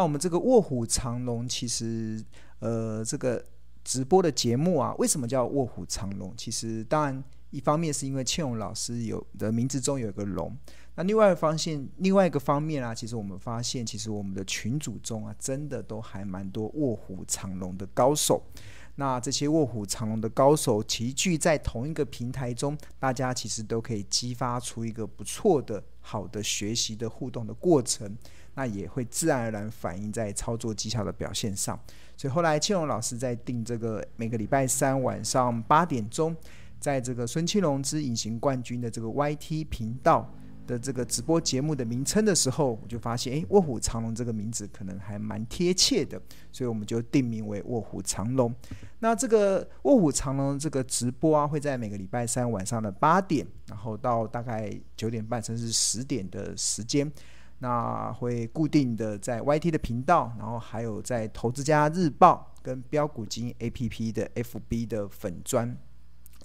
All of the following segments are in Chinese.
那我们这个卧虎藏龙，其实呃这个直播的节目啊，为什么叫卧虎藏龙？其实当然一方面是因为倩蓉老师有的名字中有一个龙。那另外一方面，另外一个方面啊，其实我们发现，其实我们的群组中啊，真的都还蛮多卧虎藏龙的高手。那这些卧虎藏龙的高手齐聚在同一个平台中，大家其实都可以激发出一个不错的、好的学习的互动的过程。那也会自然而然反映在操作技巧的表现上。所以后来倩蓉老师在定这个每个礼拜三晚上八点钟，在这个孙庆龙之隐形冠军的这个 YT 频道。的这个直播节目的名称的时候，我就发现，哎，卧虎藏龙这个名字可能还蛮贴切的，所以我们就定名为卧虎藏龙。那这个卧虎藏龙这个直播啊，会在每个礼拜三晚上的八点，然后到大概九点半甚至十点的时间，那会固定的在 YT 的频道，然后还有在投资家日报跟标股金 APP 的 FB 的粉砖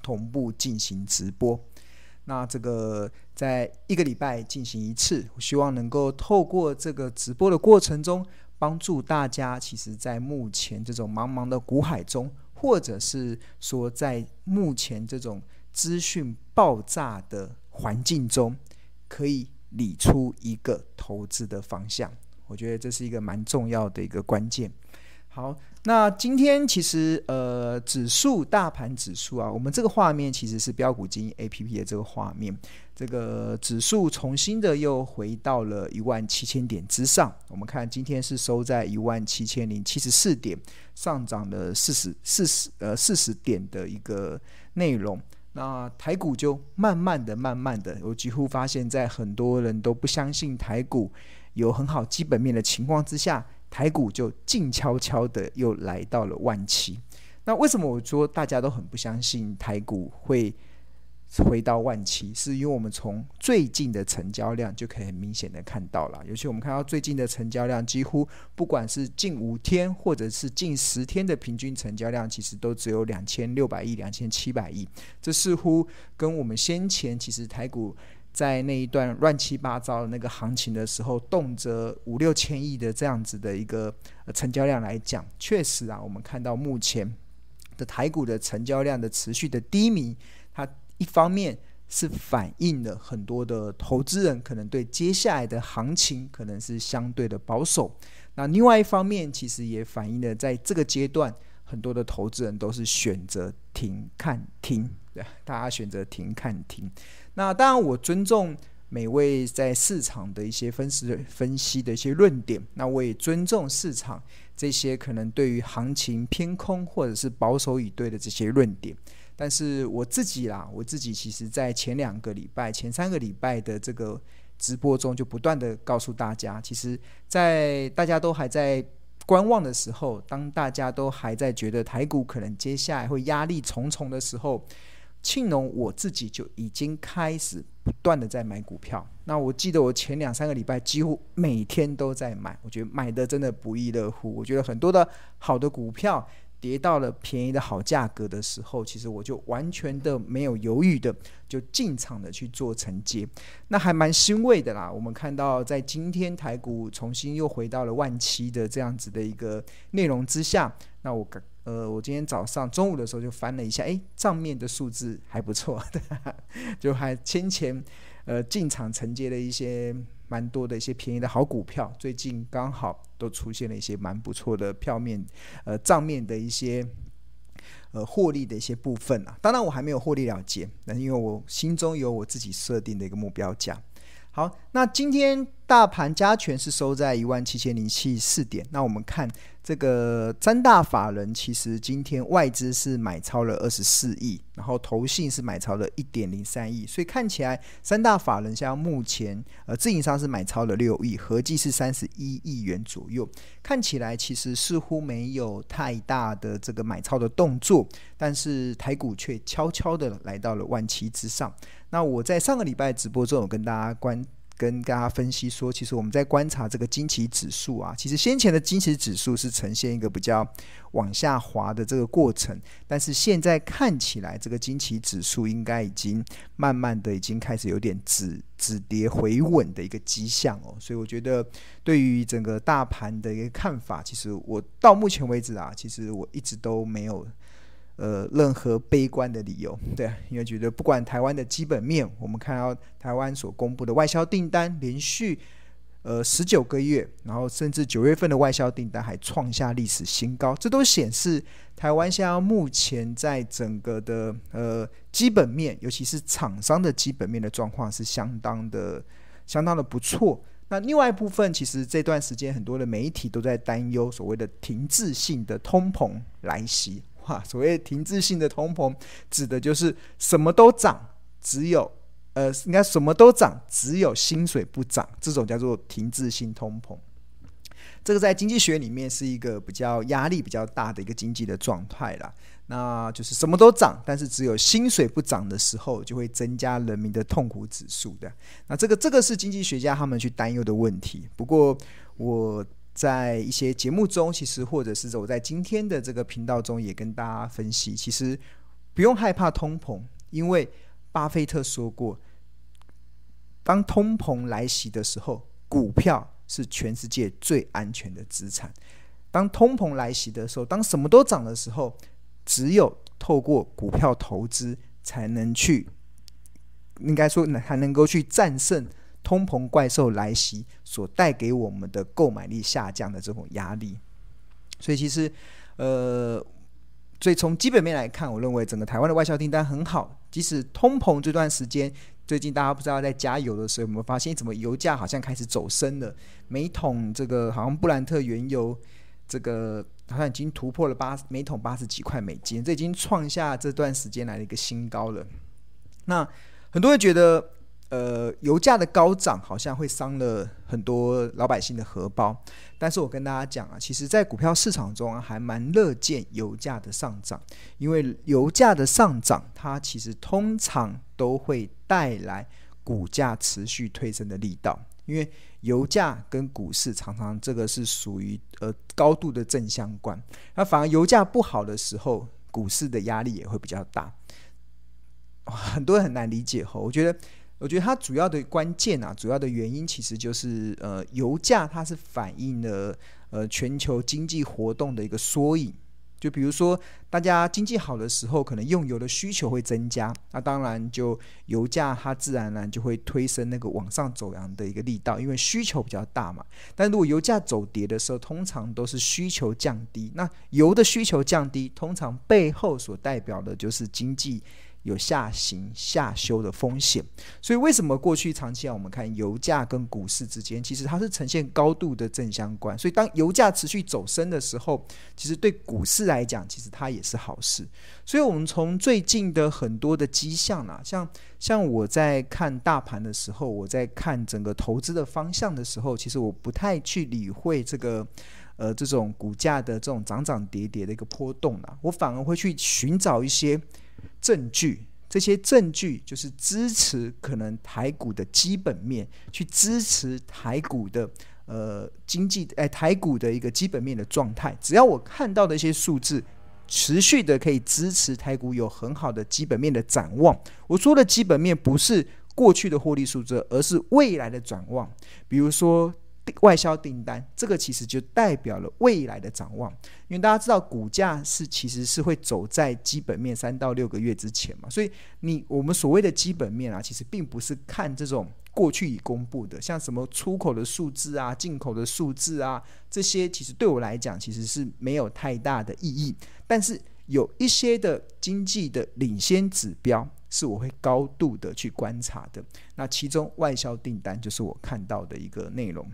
同步进行直播。那这个在一个礼拜进行一次，我希望能够透过这个直播的过程中，帮助大家，其实，在目前这种茫茫的股海中，或者是说在目前这种资讯爆炸的环境中，可以理出一个投资的方向。我觉得这是一个蛮重要的一个关键。好，那今天其实呃，指数大盘指数啊，我们这个画面其实是标股金 A P P 的这个画面，这个指数重新的又回到了一万七千点之上。我们看今天是收在一万七千零七十四点，上涨了四十四十呃四十点的一个内容。那台股就慢慢的、慢慢的，我几乎发现，在很多人都不相信台股有很好基本面的情况之下。台股就静悄悄的又来到了万七，那为什么我说大家都很不相信台股会回到万七？是因为我们从最近的成交量就可以很明显的看到了，尤其我们看到最近的成交量，几乎不管是近五天或者是近十天的平均成交量，其实都只有两千六百亿、两千七百亿，这似乎跟我们先前其实台股。在那一段乱七八糟的那个行情的时候，动辄五六千亿的这样子的一个成交量来讲，确实啊，我们看到目前的台股的成交量的持续的低迷，一方面是反映了很多的投资人可能对接下来的行情可能是相对的保守，那另外一方面其实也反映了在这个阶段，很多的投资人都是选择停看停，对，大家选择停看停。那当然，我尊重每位在市场的一些分析分析的一些论点。那我也尊重市场这些可能对于行情偏空或者是保守以对的这些论点。但是我自己啦，我自己其实在前两个礼拜、前三个礼拜的这个直播中，就不断的告诉大家，其实，在大家都还在观望的时候，当大家都还在觉得台股可能接下来会压力重重的时候。庆农我自己就已经开始不断的在买股票。那我记得我前两三个礼拜几乎每天都在买，我觉得买的真的不亦乐乎。我觉得很多的好的股票跌到了便宜的好价格的时候，其实我就完全的没有犹豫的就进场的去做承接，那还蛮欣慰的啦。我们看到在今天台股重新又回到了万七的这样子的一个内容之下，那我。呃，我今天早上中午的时候就翻了一下，哎，账面的数字还不错，对，就还先前呃进场承接了一些蛮多的一些便宜的好股票，最近刚好都出现了一些蛮不错的票面，呃账面的一些呃获利的一些部分啊。当然我还没有获利了结，那因为我心中有我自己设定的一个目标价。好，那今天大盘加权是收在一万七千零七十四点。那我们看这个三大法人，其实今天外资是买超了二十四亿，然后投信是买超了一点零三亿，所以看起来三大法人像目前呃自营商是买超了六亿，合计是三十一亿元左右。看起来其实似乎没有太大的这个买超的动作，但是台股却悄悄的来到了万七之上。那我在上个礼拜直播中有跟大家关跟大家分析说，其实我们在观察这个惊奇指数啊，其实先前的惊奇指数是呈现一个比较往下滑的这个过程，但是现在看起来，这个惊奇指数应该已经慢慢的已经开始有点止止跌回稳的一个迹象哦，所以我觉得对于整个大盘的一个看法，其实我到目前为止啊，其实我一直都没有。呃，任何悲观的理由，对，因为觉得不管台湾的基本面，我们看到台湾所公布的外销订单连续呃十九个月，然后甚至九月份的外销订单还创下历史新高，这都显示台湾现在目前在整个的呃基本面，尤其是厂商的基本面的状况是相当的相当的不错。那另外一部分，其实这段时间很多的媒体都在担忧所谓的停滞性的通膨来袭。哈，所谓停滞性的通膨，指的就是什么都涨，只有呃，应该什么都涨，只有薪水不涨，这种叫做停滞性通膨。这个在经济学里面是一个比较压力比较大的一个经济的状态啦。那就是什么都涨，但是只有薪水不涨的时候，就会增加人民的痛苦指数的。那这个这个是经济学家他们去担忧的问题。不过我。在一些节目中，其实或者是我在今天的这个频道中也跟大家分析，其实不用害怕通膨，因为巴菲特说过，当通膨来袭的时候，股票是全世界最安全的资产。当通膨来袭的时候，当什么都涨的时候，只有透过股票投资才能去，应该说还能够去战胜。通膨怪兽来袭所带给我们的购买力下降的这种压力，所以其实，呃，所以从基本面来看，我认为整个台湾的外销订单很好。即使通膨这段时间，最近大家不知道在加油的时候，有没有发现怎么油价好像开始走升了？每桶这个好像布兰特原油这个好像已经突破了八每桶八十几块美金，这已经创下这段时间来的一个新高了。那很多人觉得。呃，油价的高涨好像会伤了很多老百姓的荷包，但是我跟大家讲啊，其实，在股票市场中，还蛮乐见油价的上涨，因为油价的上涨，它其实通常都会带来股价持续推升的力道，因为油价跟股市常常这个是属于呃高度的正相关，那反而油价不好的时候，股市的压力也会比较大，很多人很难理解吼，我觉得。我觉得它主要的关键啊，主要的原因其实就是呃，油价它是反映了呃全球经济活动的一个缩影。就比如说，大家经济好的时候，可能用油的需求会增加，那当然就油价它自然而然就会推升那个往上走扬的一个力道，因为需求比较大嘛。但如果油价走跌的时候，通常都是需求降低。那油的需求降低，通常背后所代表的就是经济。有下行下修的风险，所以为什么过去长期啊，我们看油价跟股市之间，其实它是呈现高度的正相关。所以当油价持续走升的时候，其实对股市来讲，其实它也是好事。所以，我们从最近的很多的迹象啊，像像我在看大盘的时候，我在看整个投资的方向的时候，其实我不太去理会这个呃这种股价的这种涨涨跌跌的一个波动啊，我反而会去寻找一些。证据，这些证据就是支持可能台股的基本面，去支持台股的呃经济，哎，台股的一个基本面的状态。只要我看到的一些数字持续的可以支持台股有很好的基本面的展望。我说的基本面不是过去的获利数字，而是未来的展望。比如说。外销订单，这个其实就代表了未来的展望，因为大家知道股价是其实是会走在基本面三到六个月之前嘛，所以你我们所谓的基本面啊，其实并不是看这种过去已公布的，像什么出口的数字啊、进口的数字啊，这些其实对我来讲其实是没有太大的意义，但是有一些的经济的领先指标是我会高度的去观察的，那其中外销订单就是我看到的一个内容。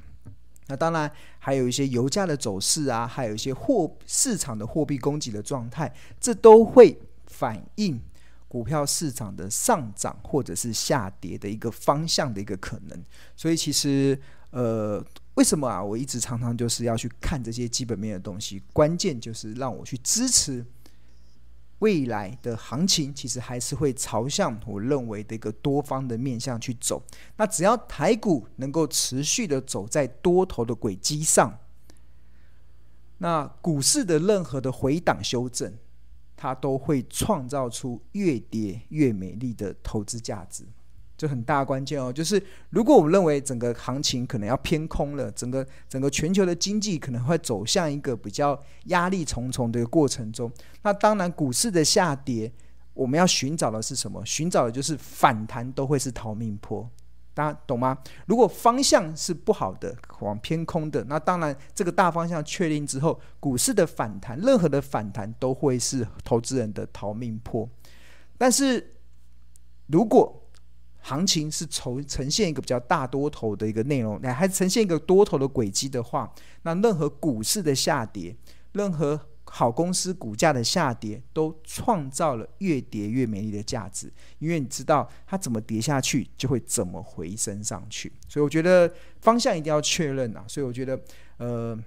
那当然还有一些油价的走势啊，还有一些货市场的货币供给的状态，这都会反映股票市场的上涨或者是下跌的一个方向的一个可能。所以其实呃，为什么啊？我一直常常就是要去看这些基本面的东西，关键就是让我去支持未来的行情其实还是会朝向我认为的一个多方的面向去走。那只要台股能够持续的走在多头的轨迹上，那股市的任何的回档修正，它都会创造出越跌越美丽的投资价值。这很大关键哦，就是如果我们认为整个行情可能要偏空了，整个整个全球的经济可能会走向一个比较压力重重的一个过程中，那当然股市的下跌，我们要寻找的是什么？寻找的就是反弹都会是逃命坡，大家懂吗？如果方向是不好的，往偏空的，那当然这个大方向确定之后，股市的反弹，任何的反弹都会是投资人的逃命坡。但是如果行情是呈呈现一个比较大多头的一个内容，来还呈现一个多头的轨迹的话，那任何股市的下跌，任何好公司股价的下跌，都创造了越跌越美丽的价值，因为你知道它怎么跌下去，就会怎么回升上去。所以我觉得方向一定要确认啊。所以我觉得，呃，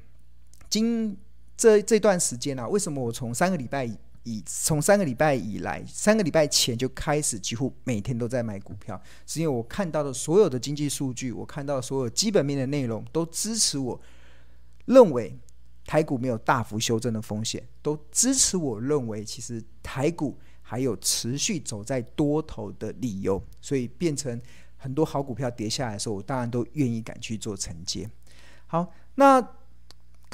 今这这段时间啊，为什么我从三个礼拜以以从三个礼拜以来，三个礼拜前就开始，几乎每天都在买股票，是因为我看到的所有的经济数据，我看到的所有基本面的内容，都支持我认为台股没有大幅修正的风险，都支持我认为其实台股还有持续走在多头的理由，所以变成很多好股票跌下来的时候，我当然都愿意敢去做承接。好，那。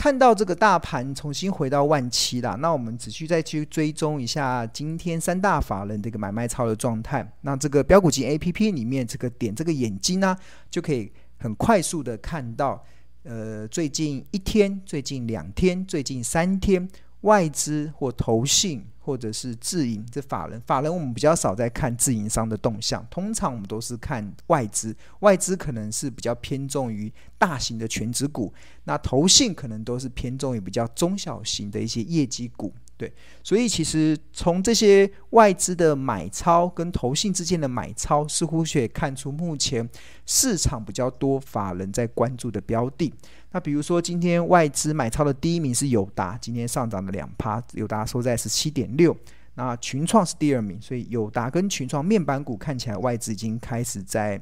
看到这个大盘重新回到万七了，那我们只需再去追踪一下今天三大法人这个买卖操的状态。那这个标股金 A P P 里面，这个点这个眼睛呢，就可以很快速的看到，呃，最近一天、最近两天、最近三天。外资或投信或者是自营这法人，法人我们比较少在看自营商的动向，通常我们都是看外资，外资可能是比较偏重于大型的全职股，那投信可能都是偏重于比较中小型的一些业绩股。对，所以其实从这些外资的买超跟投信之间的买超，似乎可以看出目前市场比较多法人在关注的标的。那比如说今天外资买超的第一名是友达，今天上涨了两趴，友达收在十七点六。那群创是第二名，所以友达跟群创面板股看起来外资已经开始在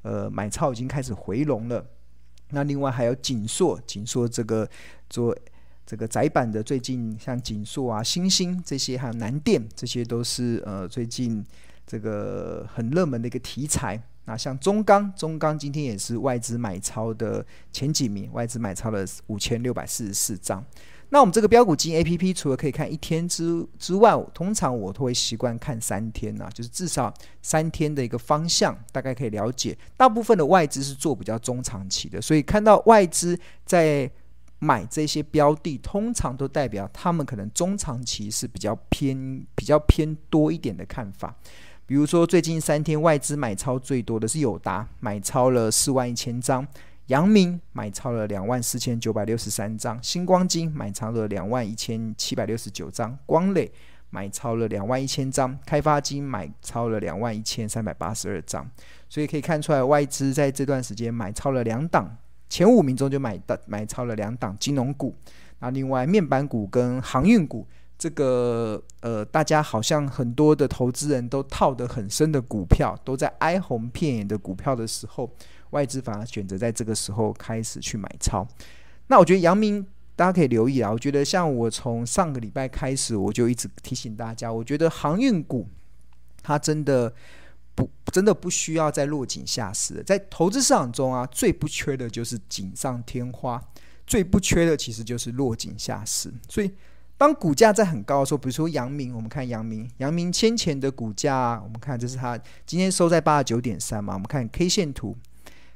呃买超，已经开始回笼了。那另外还有景硕，景硕这个做。这个窄板的最近像景硕啊、星星这些，还有南电，这些都是呃最近这个很热门的一个题材。那像中钢，中钢今天也是外资买超的前几名，外资买超了五千六百四十四张。那我们这个标股金 A P P 除了可以看一天之之外，通常我都会习惯看三天呐、啊，就是至少三天的一个方向，大概可以了解。大部分的外资是做比较中长期的，所以看到外资在。买这些标的，通常都代表他们可能中长期是比较偏、比较偏多一点的看法。比如说，最近三天外资买超最多的是友达，买超了四万一千张；阳明买超了两万四千九百六十三张；星光金买超了两万一千七百六十九张；光磊买超了两万一千张；开发金买超了两万一千三百八十二张。所以可以看出来，外资在这段时间买超了两档。前五名中就买的买超了两档金融股，那另外面板股跟航运股，这个呃大家好像很多的投资人都套得很深的股票，都在哀鸿遍野的股票的时候，外资反而选择在这个时候开始去买超。那我觉得阳明大家可以留意啊，我觉得像我从上个礼拜开始，我就一直提醒大家，我觉得航运股它真的。不，真的不需要再落井下石。在投资市场中啊，最不缺的就是锦上添花，最不缺的其实就是落井下石。所以，当股价在很高的时候，比如说阳明，我们看阳明，阳明先前的股价，我们看这是它今天收在八十九点三嘛。我们看 K 线图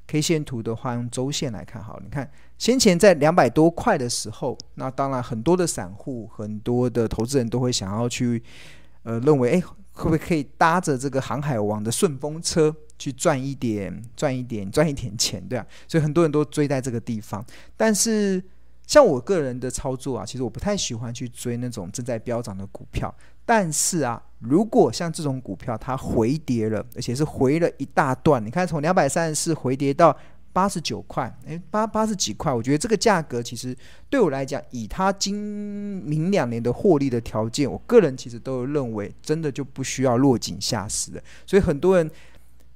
，K 线图的话，用周线来看，好，你看先前在两百多块的时候，那当然很多的散户、很多的投资人都会想要去，呃，认为，哎。会不会可以搭着这个航海王的顺风车去赚一点、赚一点、赚一点钱，对啊，所以很多人都追在这个地方。但是像我个人的操作啊，其实我不太喜欢去追那种正在飙涨的股票。但是啊，如果像这种股票它回跌了，而且是回了一大段，你看从两百三十四回跌到八十九块，诶，八八十几块，我觉得这个价格其实对我来讲，以它今明两年的获利的条件，我个人其实都认为真的就不需要落井下石了。所以很多人，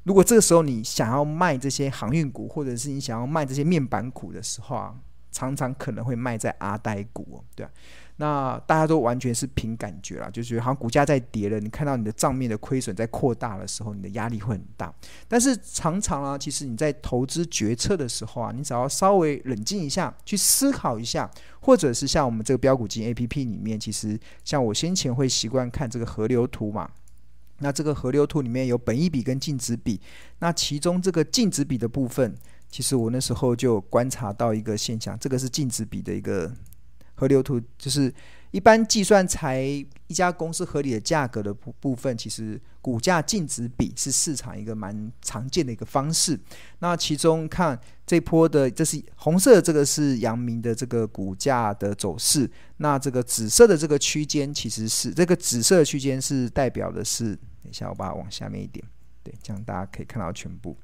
如果这个时候你想要卖这些航运股，或者是你想要卖这些面板股的时候啊，常常可能会卖在阿呆股，对。那大家都完全是凭感觉啦，就是好像股价在跌了，你看到你的账面的亏损在扩大的时候，你的压力会很大。但是常常啊，其实你在投资决策的时候啊，你只要稍微冷静一下，去思考一下，或者是像我们这个标股金 APP 里面，其实像我先前会习惯看这个河流图嘛，那这个河流图里面有本益比跟净值比，那其中这个净值比的部分，其实我那时候就观察到一个现象，这个是净值比的一个。河流图就是一般计算才一家公司合理的价格的部部分，其实股价净值比是市场一个蛮常见的一个方式。那其中看这波的，这是红色的这个是阳明的这个股价的走势，那这个紫色的这个区间其实是这个紫色区间是代表的是，等一下我把它往下面一点，对，这样大家可以看到全部。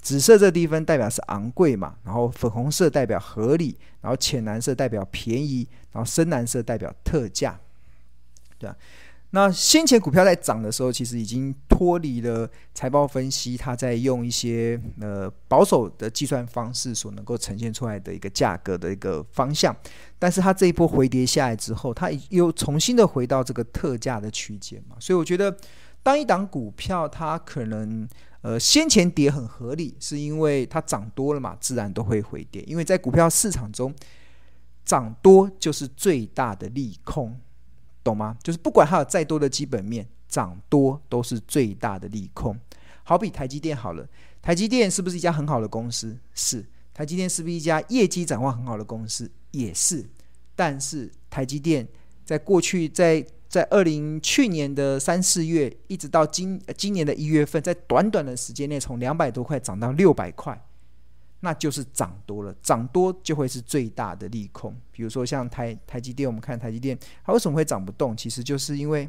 紫色这地方代表是昂贵嘛，然后粉红色代表合理，然后浅蓝色代表便宜，然后深蓝色代表特价，对啊。那先前股票在涨的时候，其实已经脱离了财报分析，它在用一些呃保守的计算方式所能够呈现出来的一个价格的一个方向。但是它这一波回跌下来之后，它又重新的回到这个特价的区间嘛，所以我觉得当一档股票它可能。呃，先前跌很合理，是因为它涨多了嘛，自然都会回跌。因为在股票市场中，涨多就是最大的利空，懂吗？就是不管它有再多的基本面，涨多都是最大的利空。好比台积电好了，台积电是不是一家很好的公司？是。台积电是不是一家业绩展望很好的公司？也是。但是台积电在过去在在二零去年的三四月，一直到今今年的一月份，在短短的时间内，从两百多块涨到六百块，那就是涨多了，涨多就会是最大的利空。比如说像台台积电，我们看台积电，它为什么会涨不动？其实就是因为，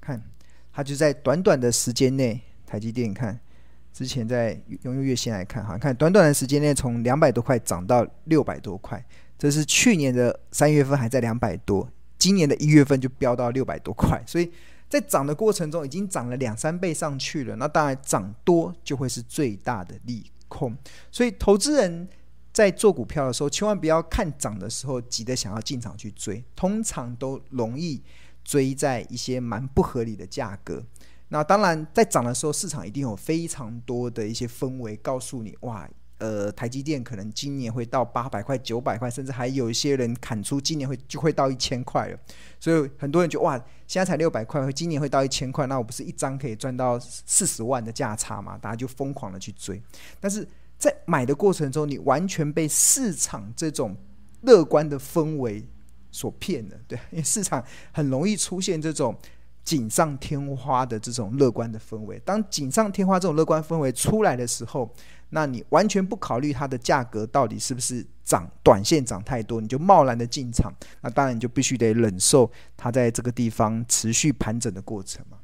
看它就在短短的时间内，台积电看之前在用用月线来看哈，看短短的时间内从两百多块涨到六百多块，这是去年的三月份还在两百多。今年的一月份就飙到六百多块，所以在涨的过程中已经涨了两三倍上去了。那当然涨多就会是最大的利空，所以投资人在做股票的时候，千万不要看涨的时候急着想要进场去追，通常都容易追在一些蛮不合理的价格。那当然在涨的时候，市场一定有非常多的一些氛围告诉你，哇。呃，台积电可能今年会到八百块、九百块，甚至还有一些人砍出今年会就会到一千块了。所以很多人就哇，现在才六百块，今年会到一千块，那我不是一张可以赚到四十万的价差吗？大家就疯狂的去追。但是在买的过程中，你完全被市场这种乐观的氛围所骗了，对，因为市场很容易出现这种锦上添花的这种乐观的氛围。当锦上添花这种乐观氛围出来的时候，那你完全不考虑它的价格到底是不是涨，短线涨太多，你就贸然的进场，那当然你就必须得忍受它在这个地方持续盘整的过程嘛。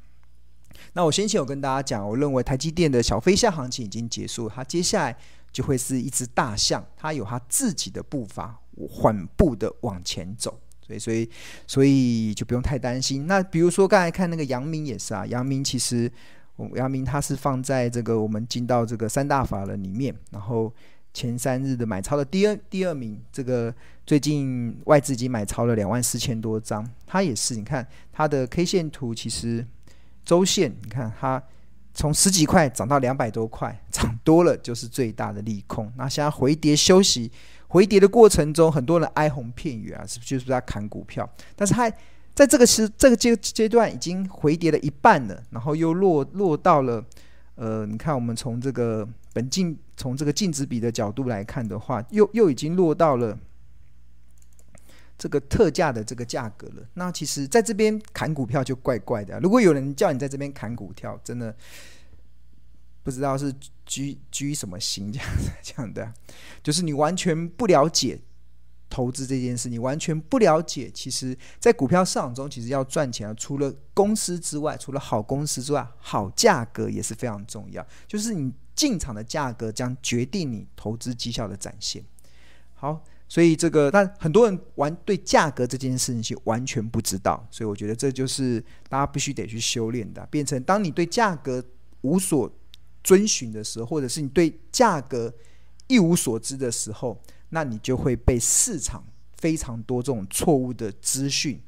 那我先前有跟大家讲，我认为台积电的小飞象行情已经结束，它接下来就会是一只大象，它有它自己的步伐，缓步的往前走，所以所以所以就不用太担心。那比如说刚才看那个杨明也是啊，杨明其实。阳明它是放在这个我们进到这个三大法人里面，然后前三日的买超的第二第二名，这个最近外资已经买超了两万四千多张，它也是，你看它的 K 线图，其实周线，你看它从十几块涨到两百多块，涨多了就是最大的利空。那现在回跌休息，回跌的过程中，很多人哀鸿遍野啊，是不是就是在砍股票？但是它。在这个时这个阶阶段已经回跌了一半了，然后又落落到了，呃，你看我们从这个本净从这个净值比的角度来看的话，又又已经落到了这个特价的这个价格了。那其实在这边砍股票就怪怪的。如果有人叫你在这边砍股票，真的不知道是居居什么心这样子这样的，就是你完全不了解。投资这件事，你完全不了解。其实，在股票市场中，其实要赚钱，除了公司之外，除了好公司之外，好价格也是非常重要。就是你进场的价格将决定你投资绩效的展现。好，所以这个，但很多人完对价格这件事情是完全不知道，所以我觉得这就是大家必须得去修炼的，变成当你对价格无所遵循的时候，或者是你对价格一无所知的时候，那你就会被市场非常多这种错误的资讯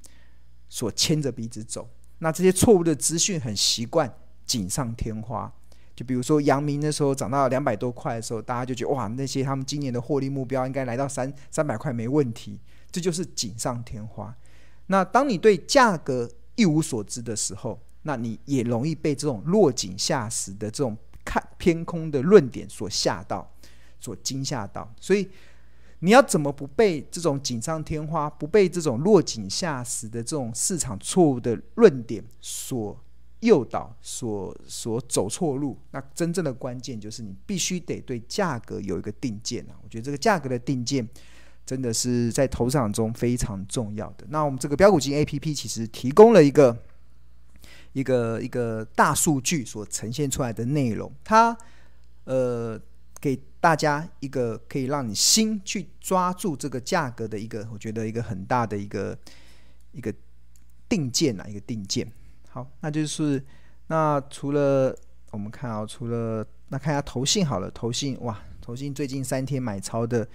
所牵着鼻子走。那这些错误的资讯很习惯锦上添花。就比如说，阳明那时候涨到两百多块的时候，大家就觉得哇，那些他们今年的获利目标应该来到三三百块没问题，这就是锦上添花。那当你对价格一无所知的时候，那你也容易被这种落井下石的这种看偏空的论点所吓到，所惊吓到。所以你要怎么不被这种锦上添花，不被这种落井下石的这种市场错误的论点所诱导所所走错路，那真正的关键就是你必须得对价格有一个定见啊！我觉得这个价格的定见真的是在投资场中非常重要的。那我们这个标股金 APP 其实提供了一个一个一个大数据所呈现出来的内容，它呃给大家一个可以让你心去抓住这个价格的一个，我觉得一个很大的一个一个定见啊，一个定见。好，那就是那除了我们看啊，除了那看一下投信好了，投信哇，投信最近三天买超的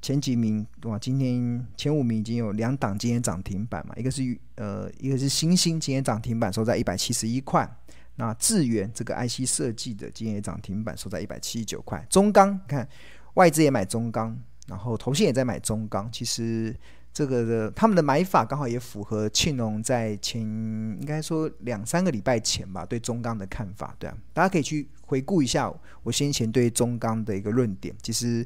前几名哇，今天前五名已经有两档今天涨停板嘛，一个是呃一个是欣兴今天涨停板收在一百七十一块，那智原这个 IC 设计的今天也涨停板收在一百七十九块，中钢看外资也买中钢，然后投信也在买中钢，其实。这个的他们的买法刚好也符合庆隆在前应该说两三个礼拜前吧，对中钢的看法，对啊，大家可以去回顾一下我先前对中钢的一个论点，其实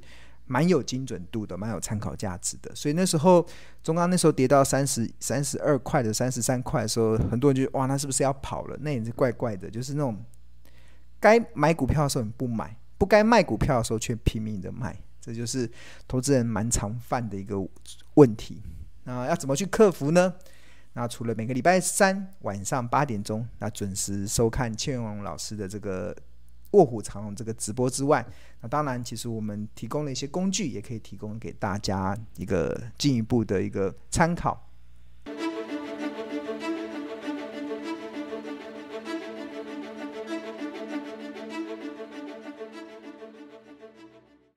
蛮有精准度的，蛮有参考价值的。所以那时候中钢那时候跌到三十三十二块的三十三块的时候，很多人就哇，那是不是要跑了？那也是怪怪的，就是那种该买股票的时候你不买，不该卖股票的时候却拼命的卖。这就是投资人蛮常犯的一个问题。那要怎么去克服呢？那除了每个礼拜三晚上八点钟，那准时收看千荣老师的这个卧虎藏龙这个直播之外，那当然，其实我们提供了一些工具，也可以提供给大家一个进一步的一个参考。